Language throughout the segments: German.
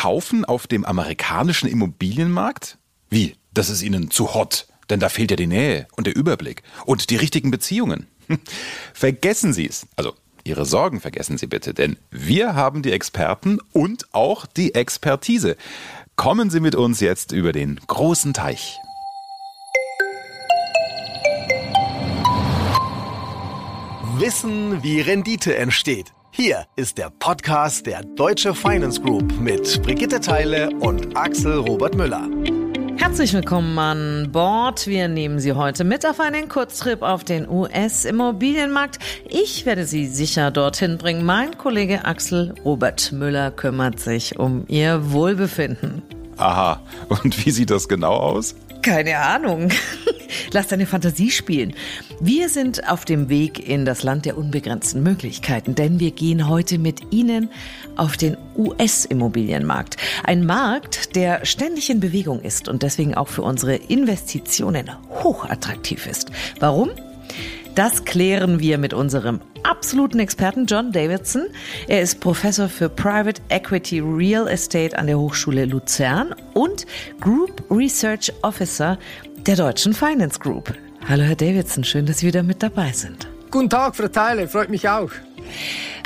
kaufen auf dem amerikanischen Immobilienmarkt? Wie? Das ist Ihnen zu hot, denn da fehlt ja die Nähe und der Überblick und die richtigen Beziehungen. Vergessen Sie es. Also Ihre Sorgen vergessen Sie bitte, denn wir haben die Experten und auch die Expertise. Kommen Sie mit uns jetzt über den großen Teich. Wissen, wie Rendite entsteht. Hier ist der Podcast der Deutsche Finance Group mit Brigitte Teile und Axel Robert Müller. Herzlich willkommen an Bord. Wir nehmen Sie heute mit auf einen Kurztrip auf den US-Immobilienmarkt. Ich werde Sie sicher dorthin bringen. Mein Kollege Axel Robert Müller kümmert sich um Ihr Wohlbefinden. Aha, und wie sieht das genau aus? Keine Ahnung. Lass deine Fantasie spielen. Wir sind auf dem Weg in das Land der unbegrenzten Möglichkeiten, denn wir gehen heute mit Ihnen auf den US-Immobilienmarkt. Ein Markt, der ständig in Bewegung ist und deswegen auch für unsere Investitionen hochattraktiv ist. Warum? Das klären wir mit unserem absoluten Experten John Davidson. Er ist Professor für Private Equity Real Estate an der Hochschule Luzern und Group Research Officer der Deutschen Finance Group. Hallo Herr Davidson, schön, dass Sie wieder mit dabei sind. Guten Tag, Frau Teile, freut mich auch.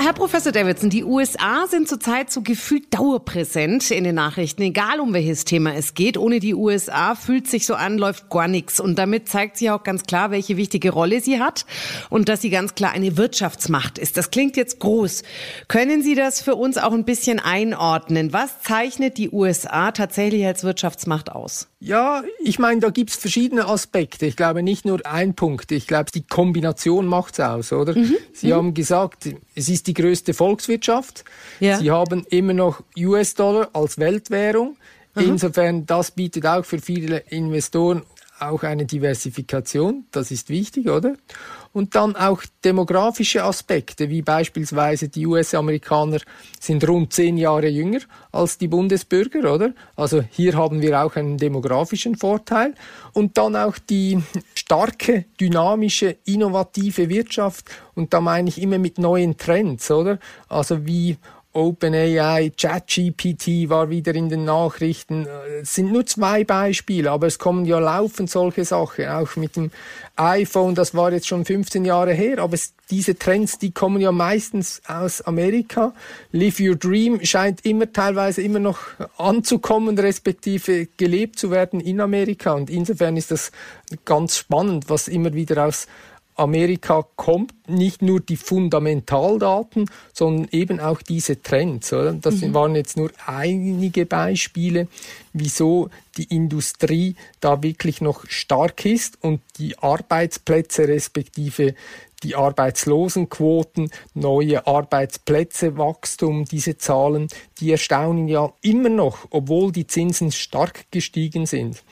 Herr Professor Davidson, die USA sind zurzeit so gefühlt dauerpräsent in den Nachrichten, egal um welches Thema es geht. Ohne die USA fühlt sich so an, läuft gar nichts. Und damit zeigt sie auch ganz klar, welche wichtige Rolle sie hat und dass sie ganz klar eine Wirtschaftsmacht ist. Das klingt jetzt groß. Können Sie das für uns auch ein bisschen einordnen? Was zeichnet die USA tatsächlich als Wirtschaftsmacht aus? Ja, ich meine, da gibt's verschiedene Aspekte. Ich glaube nicht nur ein Punkt. Ich glaube, die Kombination macht's aus, oder? Mhm. Sie mhm. haben gesagt, es ist die größte Volkswirtschaft. Ja. Sie haben immer noch US-Dollar als Weltwährung. Insofern, das bietet auch für viele Investoren auch eine Diversifikation. Das ist wichtig, oder? Und dann auch demografische Aspekte, wie beispielsweise die US-Amerikaner sind rund zehn Jahre jünger als die Bundesbürger, oder? Also hier haben wir auch einen demografischen Vorteil. Und dann auch die starke, dynamische, innovative Wirtschaft. Und da meine ich immer mit neuen Trends, oder? Also wie OpenAI, ChatGPT war wieder in den Nachrichten. Es sind nur zwei Beispiele, aber es kommen ja laufend solche Sachen. Auch mit dem iPhone, das war jetzt schon 15 Jahre her, aber es, diese Trends, die kommen ja meistens aus Amerika. Live Your Dream scheint immer teilweise immer noch anzukommen, respektive gelebt zu werden in Amerika. Und insofern ist das ganz spannend, was immer wieder aus Amerika kommt, nicht nur die Fundamentaldaten, sondern eben auch diese Trends. Oder? Das mhm. waren jetzt nur einige Beispiele, wieso die Industrie da wirklich noch stark ist und die Arbeitsplätze respektive die Arbeitslosenquoten, neue Arbeitsplätze, Wachstum, diese Zahlen, die erstaunen ja immer noch, obwohl die Zinsen stark gestiegen sind.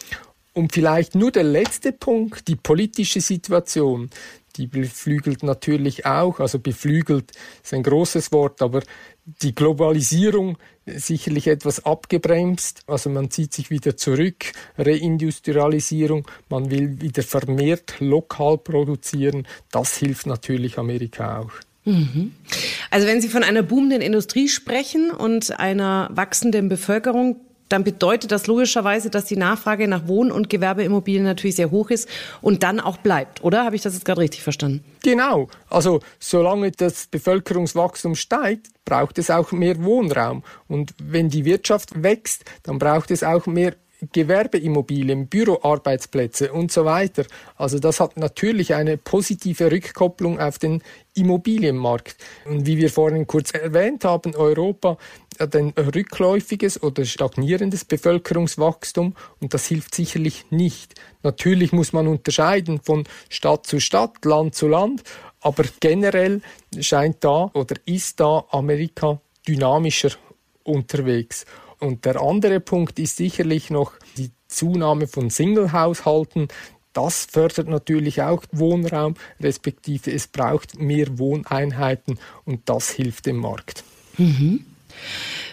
Und vielleicht nur der letzte Punkt, die politische Situation. Die beflügelt natürlich auch, also beflügelt ist ein großes Wort, aber die Globalisierung sicherlich etwas abgebremst. Also man zieht sich wieder zurück, Reindustrialisierung, man will wieder vermehrt lokal produzieren. Das hilft natürlich Amerika auch. Mhm. Also wenn Sie von einer boomenden Industrie sprechen und einer wachsenden Bevölkerung, dann bedeutet das logischerweise, dass die Nachfrage nach Wohn- und Gewerbeimmobilien natürlich sehr hoch ist und dann auch bleibt, oder? Habe ich das jetzt gerade richtig verstanden? Genau. Also solange das Bevölkerungswachstum steigt, braucht es auch mehr Wohnraum. Und wenn die Wirtschaft wächst, dann braucht es auch mehr Gewerbeimmobilien, Büroarbeitsplätze und so weiter. Also das hat natürlich eine positive Rückkopplung auf den Immobilienmarkt. Und wie wir vorhin kurz erwähnt haben, Europa hat ein rückläufiges oder stagnierendes Bevölkerungswachstum und das hilft sicherlich nicht. Natürlich muss man unterscheiden von Stadt zu Stadt, Land zu Land, aber generell scheint da oder ist da Amerika dynamischer unterwegs. Und der andere Punkt ist sicherlich noch die Zunahme von Single-Haushalten. Das fördert natürlich auch Wohnraum, respektive es braucht mehr Wohneinheiten und das hilft dem Markt. Mhm.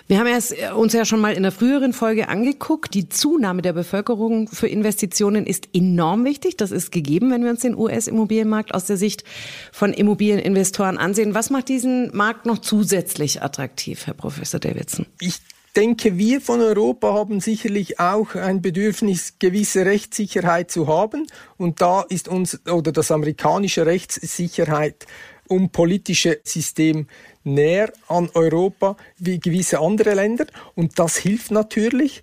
Wir haben es äh, uns ja schon mal in der früheren Folge angeguckt. Die Zunahme der Bevölkerung für Investitionen ist enorm wichtig. Das ist gegeben, wenn wir uns den US-Immobilienmarkt aus der Sicht von Immobilieninvestoren ansehen. Was macht diesen Markt noch zusätzlich attraktiv, Herr Professor Davidson? Ich denke, wir von Europa haben sicherlich auch ein Bedürfnis, gewisse Rechtssicherheit zu haben. Und da ist uns oder das amerikanische Rechtssicherheit um politische System näher an Europa wie gewisse andere Länder. Und das hilft natürlich.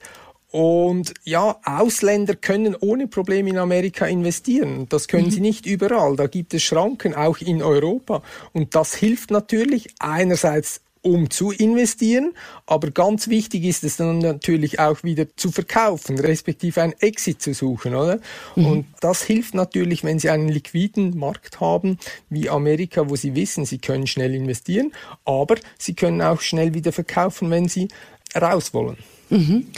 Und ja, Ausländer können ohne Probleme in Amerika investieren. Das können mhm. sie nicht überall. Da gibt es Schranken, auch in Europa. Und das hilft natürlich einerseits um zu investieren. Aber ganz wichtig ist es dann natürlich auch wieder zu verkaufen, respektive ein Exit zu suchen, oder? Mhm. Und das hilft natürlich, wenn Sie einen liquiden Markt haben, wie Amerika, wo Sie wissen, Sie können schnell investieren, aber Sie können auch schnell wieder verkaufen, wenn Sie raus wollen. Mhm.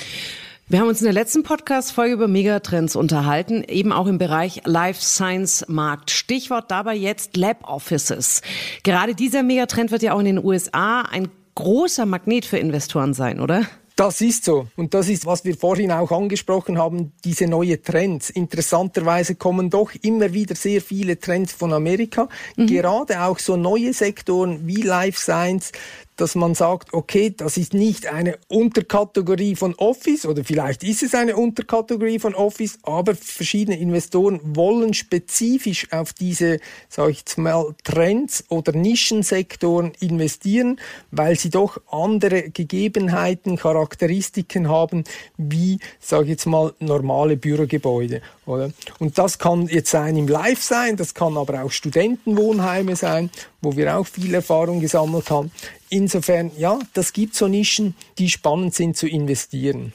Wir haben uns in der letzten Podcast-Folge über Megatrends unterhalten, eben auch im Bereich Life Science Markt. Stichwort dabei jetzt Lab Offices. Gerade dieser Megatrend wird ja auch in den USA ein großer Magnet für Investoren sein, oder? Das ist so. Und das ist, was wir vorhin auch angesprochen haben, diese neue Trends. Interessanterweise kommen doch immer wieder sehr viele Trends von Amerika. Mhm. Gerade auch so neue Sektoren wie Life Science, dass man sagt, okay, das ist nicht eine Unterkategorie von Office oder vielleicht ist es eine Unterkategorie von Office, aber verschiedene Investoren wollen spezifisch auf diese, sage ich jetzt mal, Trends oder Nischensektoren investieren, weil sie doch andere Gegebenheiten, Charakteristiken haben, wie, sage ich jetzt mal, normale Bürogebäude. Oder? Und das kann jetzt sein im Live sein, das kann aber auch Studentenwohnheime sein, wo wir auch viel Erfahrung gesammelt haben. Insofern, ja, das gibt so Nischen, die spannend sind zu investieren.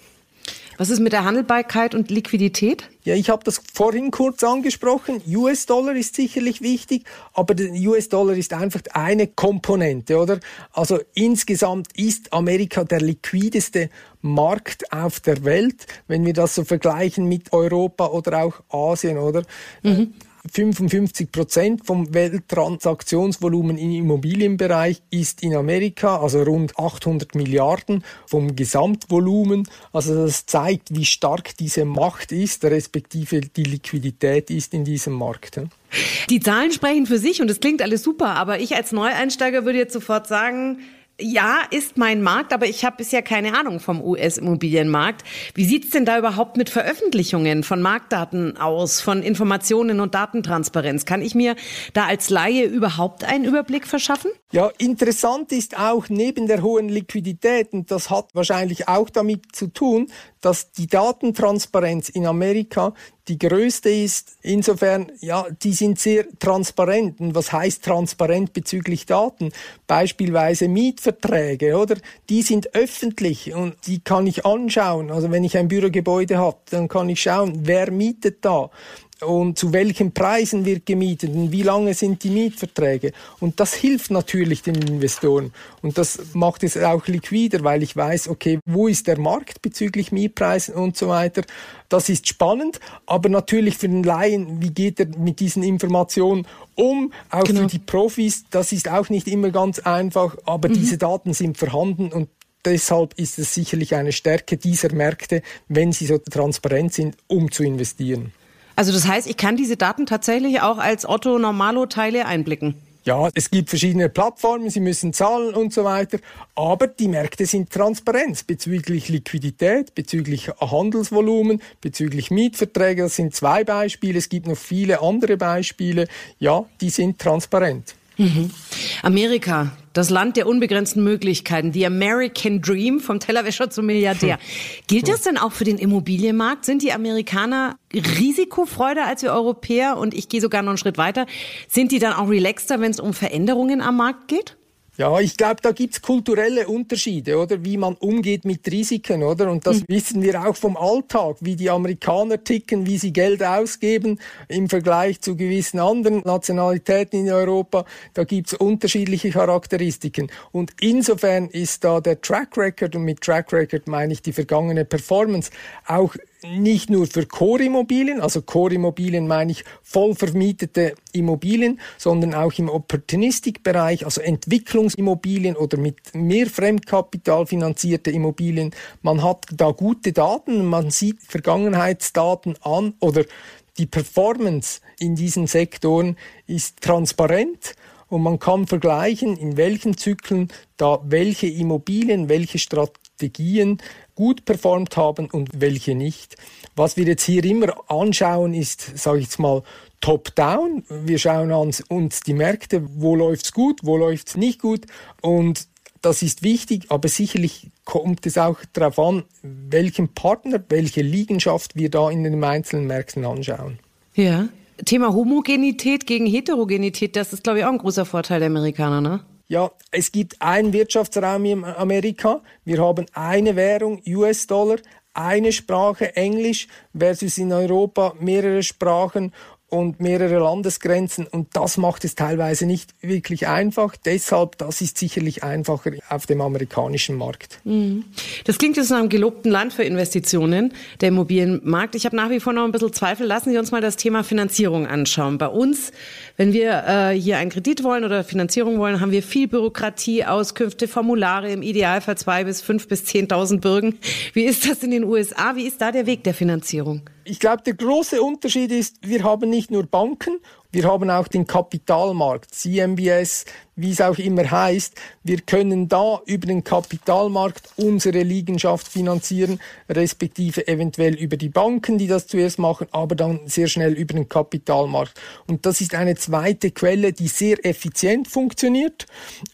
Was ist mit der Handelbarkeit und Liquidität? Ja, ich habe das vorhin kurz angesprochen. US-Dollar ist sicherlich wichtig, aber der US-Dollar ist einfach eine Komponente, oder? Also insgesamt ist Amerika der liquideste Markt auf der Welt, wenn wir das so vergleichen mit Europa oder auch Asien, oder? Mhm. 55 Prozent vom Welttransaktionsvolumen im Immobilienbereich ist in Amerika, also rund 800 Milliarden vom Gesamtvolumen. Also das zeigt, wie stark diese Macht ist, respektive die Liquidität ist in diesem Markt. Die Zahlen sprechen für sich und es klingt alles super, aber ich als Neueinsteiger würde jetzt sofort sagen, ja, ist mein Markt, aber ich habe bisher keine Ahnung vom US-Immobilienmarkt. Wie sieht's denn da überhaupt mit Veröffentlichungen von Marktdaten aus, von Informationen und Datentransparenz? Kann ich mir da als Laie überhaupt einen Überblick verschaffen? Ja, interessant ist auch neben der hohen Liquidität, und das hat wahrscheinlich auch damit zu tun, dass die Datentransparenz in Amerika die größte ist. Insofern, ja, die sind sehr transparent. Und was heißt transparent bezüglich Daten? Beispielsweise Mietverträge, oder? Die sind öffentlich und die kann ich anschauen. Also wenn ich ein Bürogebäude habe, dann kann ich schauen, wer mietet da und zu welchen Preisen wird gemietet und wie lange sind die Mietverträge. Und das hilft natürlich den Investoren. Und das macht es auch liquider, weil ich weiß, okay, wo ist der Markt bezüglich Mietpreisen und so weiter. Das ist spannend, aber natürlich für den Laien, wie geht er mit diesen Informationen um? Auch genau. für die Profis, das ist auch nicht immer ganz einfach, aber mhm. diese Daten sind vorhanden und deshalb ist es sicherlich eine Stärke dieser Märkte, wenn sie so transparent sind, um zu investieren. Also das heißt, ich kann diese Daten tatsächlich auch als Otto Normalo Teile einblicken. Ja, es gibt verschiedene Plattformen, sie müssen zahlen und so weiter, aber die Märkte sind transparent bezüglich Liquidität, bezüglich Handelsvolumen, bezüglich Mietverträge. Das sind zwei Beispiele. Es gibt noch viele andere Beispiele. Ja, die sind transparent. Mhm. Amerika, das Land der unbegrenzten Möglichkeiten, the American Dream, vom Tellerwäscher zum Milliardär. Gilt das denn auch für den Immobilienmarkt? Sind die Amerikaner risikofreuder als wir Europäer? Und ich gehe sogar noch einen Schritt weiter. Sind die dann auch relaxter, wenn es um Veränderungen am Markt geht? Ja, ich glaube, da gibt's kulturelle Unterschiede, oder? Wie man umgeht mit Risiken, oder? Und das mhm. wissen wir auch vom Alltag, wie die Amerikaner ticken, wie sie Geld ausgeben im Vergleich zu gewissen anderen Nationalitäten in Europa. Da gibt's unterschiedliche Charakteristiken. Und insofern ist da der Track Record, und mit Track Record meine ich die vergangene Performance, auch nicht nur für Core-Immobilien, also Core-Immobilien meine ich voll vermietete Immobilien, sondern auch im Opportunistik-Bereich, also Entwicklungsimmobilien oder mit mehr Fremdkapital finanzierte Immobilien. Man hat da gute Daten, man sieht Vergangenheitsdaten an oder die Performance in diesen Sektoren ist transparent und man kann vergleichen, in welchen Zyklen da welche Immobilien, welche Strategien Strategien gut performt haben und welche nicht. Was wir jetzt hier immer anschauen, ist, sage ich jetzt mal, top-down. Wir schauen uns die Märkte, wo läuft's gut, wo läuft's nicht gut und das ist wichtig, aber sicherlich kommt es auch darauf an, welchen Partner, welche Liegenschaft wir da in den einzelnen Märkten anschauen. Ja. Thema Homogenität gegen Heterogenität, das ist, glaube ich, auch ein großer Vorteil der Amerikaner, ne? Ja, es gibt einen Wirtschaftsraum in Amerika. Wir haben eine Währung, US-Dollar, eine Sprache, Englisch, versus in Europa mehrere Sprachen und mehrere Landesgrenzen und das macht es teilweise nicht wirklich einfach. Deshalb, das ist sicherlich einfacher auf dem amerikanischen Markt. Mhm. Das klingt jetzt nach einem gelobten Land für Investitionen, der Immobilienmarkt. Ich habe nach wie vor noch ein bisschen Zweifel. Lassen Sie uns mal das Thema Finanzierung anschauen. Bei uns, wenn wir äh, hier einen Kredit wollen oder Finanzierung wollen, haben wir viel Bürokratie, Auskünfte, Formulare, im Idealfall zwei bis fünf bis zehntausend Bürgen. Wie ist das in den USA? Wie ist da der Weg der Finanzierung? Ich glaube, der große Unterschied ist, wir haben nicht nur Banken, wir haben auch den Kapitalmarkt, CMBS, wie es auch immer heißt. Wir können da über den Kapitalmarkt unsere Liegenschaft finanzieren, respektive eventuell über die Banken, die das zuerst machen, aber dann sehr schnell über den Kapitalmarkt. Und das ist eine zweite Quelle, die sehr effizient funktioniert.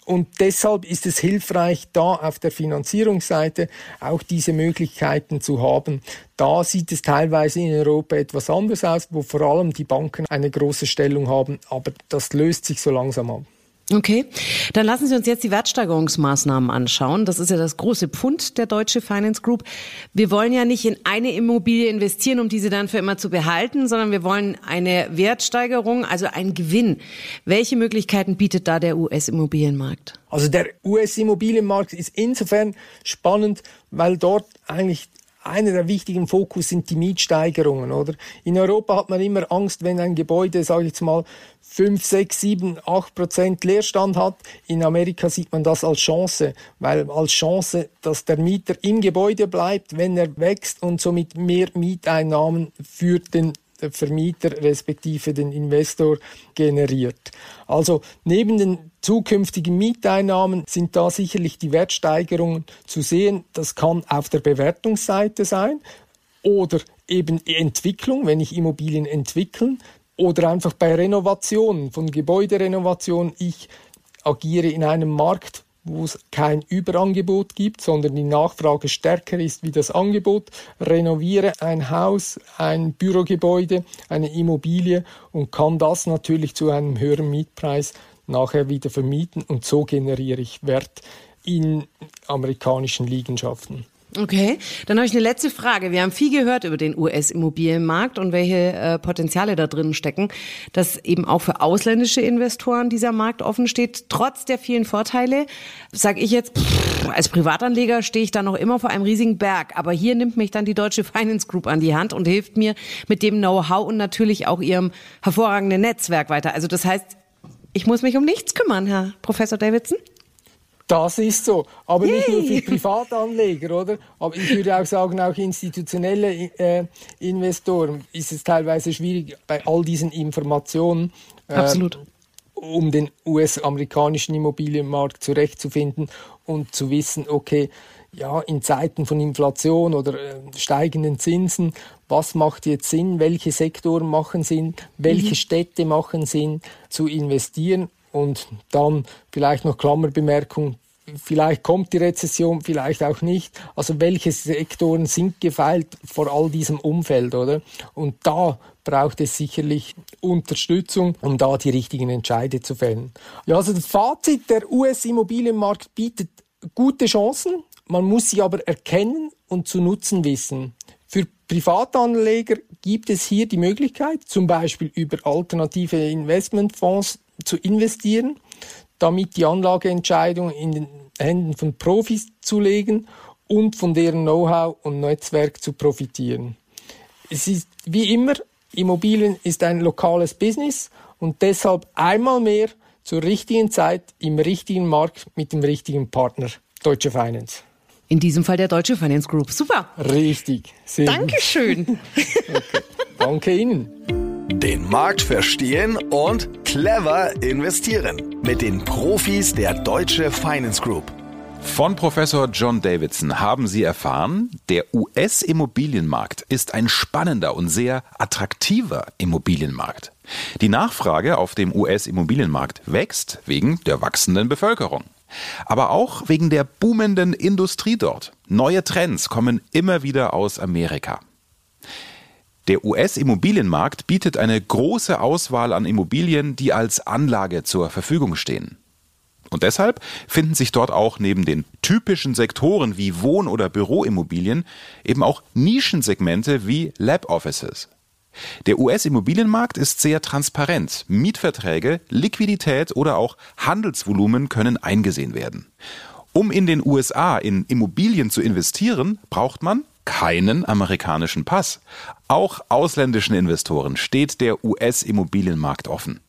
Und deshalb ist es hilfreich, da auf der Finanzierungsseite auch diese Möglichkeiten zu haben. Da sieht es teilweise in Europa etwas anders aus, wo vor allem die Banken eine große Stellung haben, aber das löst sich so langsam ab. Okay, dann lassen Sie uns jetzt die Wertsteigerungsmaßnahmen anschauen. Das ist ja das große Pfund der Deutsche Finance Group. Wir wollen ja nicht in eine Immobilie investieren, um diese dann für immer zu behalten, sondern wir wollen eine Wertsteigerung, also einen Gewinn. Welche Möglichkeiten bietet da der US-Immobilienmarkt? Also der US-Immobilienmarkt ist insofern spannend, weil dort eigentlich einer der wichtigen Fokus sind die Mietsteigerungen, oder? In Europa hat man immer Angst, wenn ein Gebäude, sage ich jetzt mal, 5, 6, 7, 8 Prozent Leerstand hat. In Amerika sieht man das als Chance, weil als Chance, dass der Mieter im Gebäude bleibt, wenn er wächst und somit mehr Mieteinnahmen für den Vermieter respektive den Investor generiert. Also neben den zukünftigen Mieteinnahmen sind da sicherlich die Wertsteigerungen zu sehen. Das kann auf der Bewertungsseite sein oder eben Entwicklung, wenn ich Immobilien entwickeln oder einfach bei Renovationen von Gebäuderenovationen. Ich agiere in einem Markt, wo es kein Überangebot gibt, sondern die Nachfrage stärker ist wie das Angebot, renoviere ein Haus, ein Bürogebäude, eine Immobilie und kann das natürlich zu einem höheren Mietpreis nachher wieder vermieten und so generiere ich Wert in amerikanischen Liegenschaften. Okay, dann habe ich eine letzte Frage. Wir haben viel gehört über den US-Immobilienmarkt und welche äh, Potenziale da drin stecken, dass eben auch für ausländische Investoren dieser Markt offen steht. Trotz der vielen Vorteile, sage ich jetzt, pff, als Privatanleger stehe ich da noch immer vor einem riesigen Berg. Aber hier nimmt mich dann die Deutsche Finance Group an die Hand und hilft mir mit dem Know-how und natürlich auch ihrem hervorragenden Netzwerk weiter. Also das heißt, ich muss mich um nichts kümmern, Herr Professor Davidson. Das ist so. Aber Yay. nicht nur für Privatanleger, oder? Aber ich würde auch sagen, auch institutionelle äh, Investoren ist es teilweise schwierig, bei all diesen Informationen äh, Absolut. um den US-amerikanischen Immobilienmarkt zurechtzufinden und zu wissen, okay, ja, in Zeiten von Inflation oder äh, steigenden Zinsen, was macht jetzt Sinn, welche Sektoren machen Sinn, welche mhm. Städte machen Sinn zu investieren und dann vielleicht noch Klammerbemerkung, vielleicht kommt die Rezession, vielleicht auch nicht. Also welche Sektoren sind gefeilt vor all diesem Umfeld, oder? Und da braucht es sicherlich Unterstützung, um da die richtigen Entscheide zu fällen. Ja, also das Fazit, der US-Immobilienmarkt bietet gute Chancen, man muss sie aber erkennen und zu nutzen wissen. Für Privatanleger gibt es hier die Möglichkeit, zum Beispiel über alternative Investmentfonds zu investieren, damit die Anlageentscheidung in den Händen von Profis zu legen und von deren Know-how und Netzwerk zu profitieren. Es ist wie immer, Immobilien ist ein lokales Business und deshalb einmal mehr zur richtigen Zeit im richtigen Markt mit dem richtigen Partner, Deutsche Finance. In diesem Fall der Deutsche Finance Group. Super. Richtig. Sehr Dankeschön. okay. Danke Ihnen. Den Markt verstehen und clever investieren. Mit den Profis der Deutsche Finance Group. Von Professor John Davidson haben Sie erfahren, der US-Immobilienmarkt ist ein spannender und sehr attraktiver Immobilienmarkt. Die Nachfrage auf dem US-Immobilienmarkt wächst wegen der wachsenden Bevölkerung. Aber auch wegen der boomenden Industrie dort. Neue Trends kommen immer wieder aus Amerika. Der US-Immobilienmarkt bietet eine große Auswahl an Immobilien, die als Anlage zur Verfügung stehen. Und deshalb finden sich dort auch neben den typischen Sektoren wie Wohn- oder Büroimmobilien eben auch Nischensegmente wie Lab Offices. Der US-Immobilienmarkt ist sehr transparent. Mietverträge, Liquidität oder auch Handelsvolumen können eingesehen werden. Um in den USA in Immobilien zu investieren, braucht man keinen amerikanischen Pass. Auch ausländischen Investoren steht der US-Immobilienmarkt offen.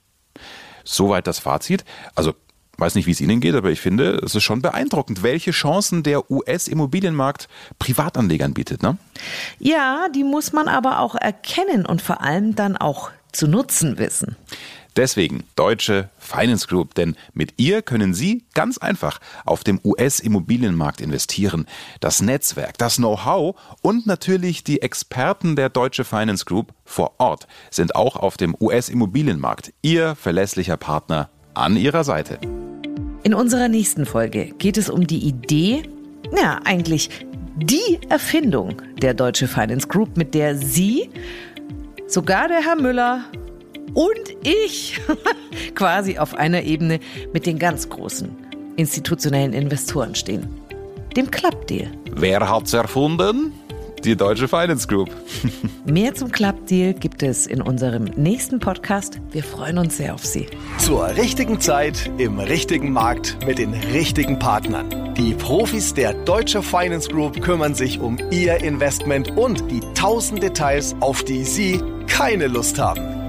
Soweit das Fazit. Also weiß nicht, wie es Ihnen geht, aber ich finde, es ist schon beeindruckend, welche Chancen der US-Immobilienmarkt Privatanlegern bietet. Ne? Ja, die muss man aber auch erkennen und vor allem dann auch zu nutzen wissen. Deswegen Deutsche Finance Group, denn mit ihr können Sie ganz einfach auf dem US-Immobilienmarkt investieren. Das Netzwerk, das Know-how und natürlich die Experten der Deutsche Finance Group vor Ort sind auch auf dem US-Immobilienmarkt Ihr verlässlicher Partner an Ihrer Seite. In unserer nächsten Folge geht es um die Idee, ja eigentlich die Erfindung der Deutsche Finance Group, mit der Sie, sogar der Herr Müller und ich quasi auf einer Ebene mit den ganz großen institutionellen Investoren stehen. Dem Club-Deal. Wer hat's erfunden? Die Deutsche Finance Group. Mehr zum Club-Deal gibt es in unserem nächsten Podcast. Wir freuen uns sehr auf Sie. Zur richtigen Zeit, im richtigen Markt, mit den richtigen Partnern. Die Profis der Deutsche Finance Group kümmern sich um Ihr Investment und die tausend Details, auf die Sie keine Lust haben.